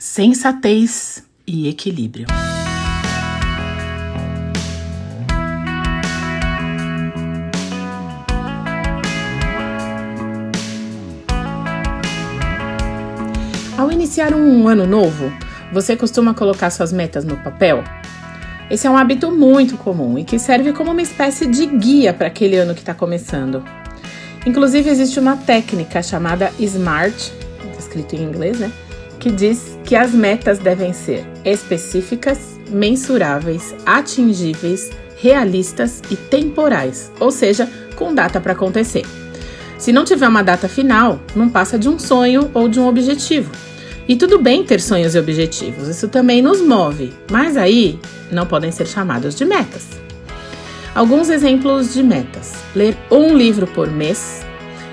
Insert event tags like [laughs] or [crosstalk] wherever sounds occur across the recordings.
Sensatez e equilíbrio. Ao iniciar um ano novo, você costuma colocar suas metas no papel? Esse é um hábito muito comum e que serve como uma espécie de guia para aquele ano que está começando. Inclusive, existe uma técnica chamada SMART, escrito em inglês, né? Que diz que as metas devem ser específicas, mensuráveis, atingíveis, realistas e temporais, ou seja, com data para acontecer. Se não tiver uma data final, não passa de um sonho ou de um objetivo. E tudo bem ter sonhos e objetivos, isso também nos move, mas aí não podem ser chamados de metas. Alguns exemplos de metas: ler um livro por mês,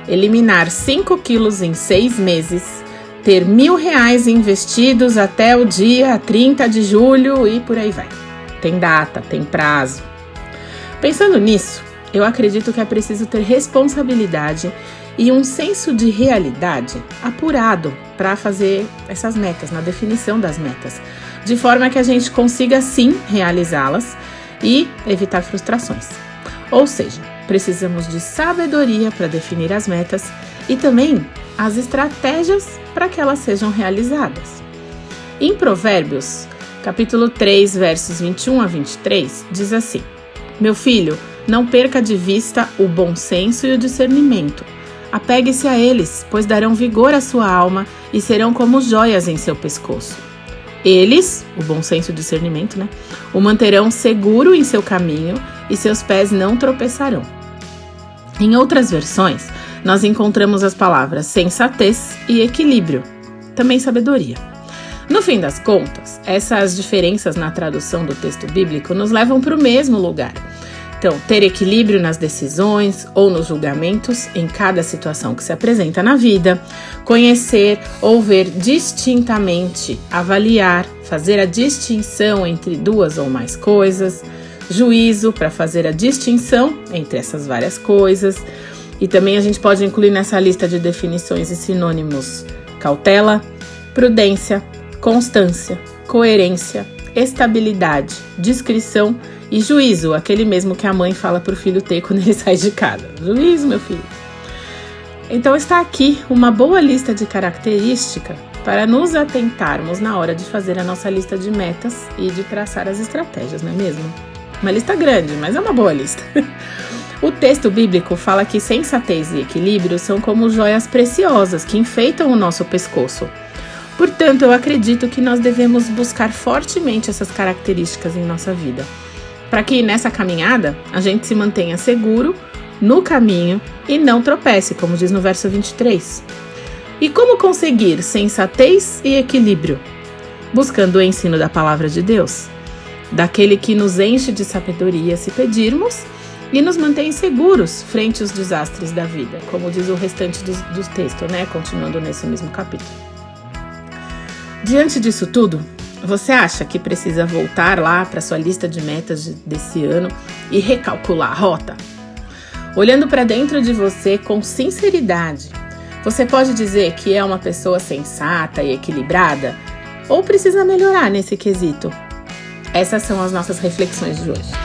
eliminar 5 quilos em 6 meses, ter mil reais investidos até o dia 30 de julho e por aí vai. Tem data, tem prazo. Pensando nisso, eu acredito que é preciso ter responsabilidade e um senso de realidade apurado para fazer essas metas, na definição das metas, de forma que a gente consiga sim realizá-las e evitar frustrações. Ou seja, precisamos de sabedoria para definir as metas e também as estratégias para que elas sejam realizadas. Em Provérbios, capítulo 3, versos 21 a 23, diz assim: Meu filho, não perca de vista o bom senso e o discernimento Apegue-se a eles, pois darão vigor à sua alma e serão como joias em seu pescoço. Eles, o bom senso e discernimento, né? O manterão seguro em seu caminho e seus pés não tropeçarão. Em outras versões, nós encontramos as palavras sensatez e equilíbrio, também sabedoria. No fim das contas, essas diferenças na tradução do texto bíblico nos levam para o mesmo lugar então, ter equilíbrio nas decisões ou nos julgamentos em cada situação que se apresenta na vida, conhecer ou ver distintamente, avaliar, fazer a distinção entre duas ou mais coisas, juízo para fazer a distinção entre essas várias coisas. E também a gente pode incluir nessa lista de definições e sinônimos cautela, prudência, constância, coerência, estabilidade, discrição e juízo, aquele mesmo que a mãe fala para o filho ter quando ele [laughs] sai de casa. Juízo, meu filho. Então está aqui uma boa lista de características para nos atentarmos na hora de fazer a nossa lista de metas e de traçar as estratégias, não é mesmo? Uma lista grande, mas é uma boa lista. [laughs] O texto bíblico fala que sensatez e equilíbrio são como joias preciosas que enfeitam o nosso pescoço. Portanto, eu acredito que nós devemos buscar fortemente essas características em nossa vida para que nessa caminhada a gente se mantenha seguro no caminho e não tropece, como diz no verso 23. E como conseguir sensatez e equilíbrio? Buscando o ensino da palavra de Deus, daquele que nos enche de sabedoria se pedirmos e nos mantém seguros frente aos desastres da vida, como diz o restante do, do texto, né? Continuando nesse mesmo capítulo. Diante disso tudo, você acha que precisa voltar lá para sua lista de metas desse ano e recalcular a rota? Olhando para dentro de você com sinceridade, você pode dizer que é uma pessoa sensata e equilibrada ou precisa melhorar nesse quesito? Essas são as nossas reflexões de hoje.